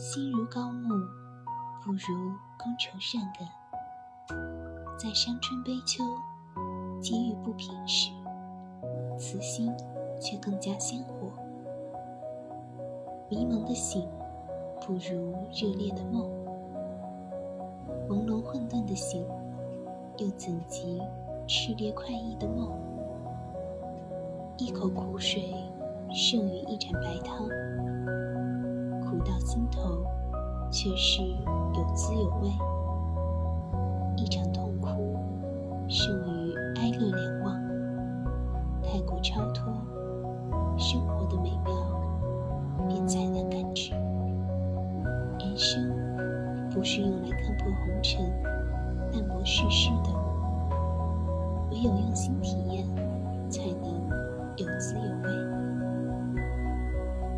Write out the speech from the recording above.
心如高木，不如觥筹善感。在伤春悲秋、机遇不平时，此心却更加鲜活。迷蒙的醒，不如热烈的梦；朦胧混沌的醒，又怎及炽烈快意的梦？一口苦水，胜于一盏白汤。到心头，却是有滋有味。一场痛哭，胜于哀乐两忘。太过超脱，生活的美妙便再难感知。人生不是用来看破红尘、淡泊世事的，唯有用心体验。才能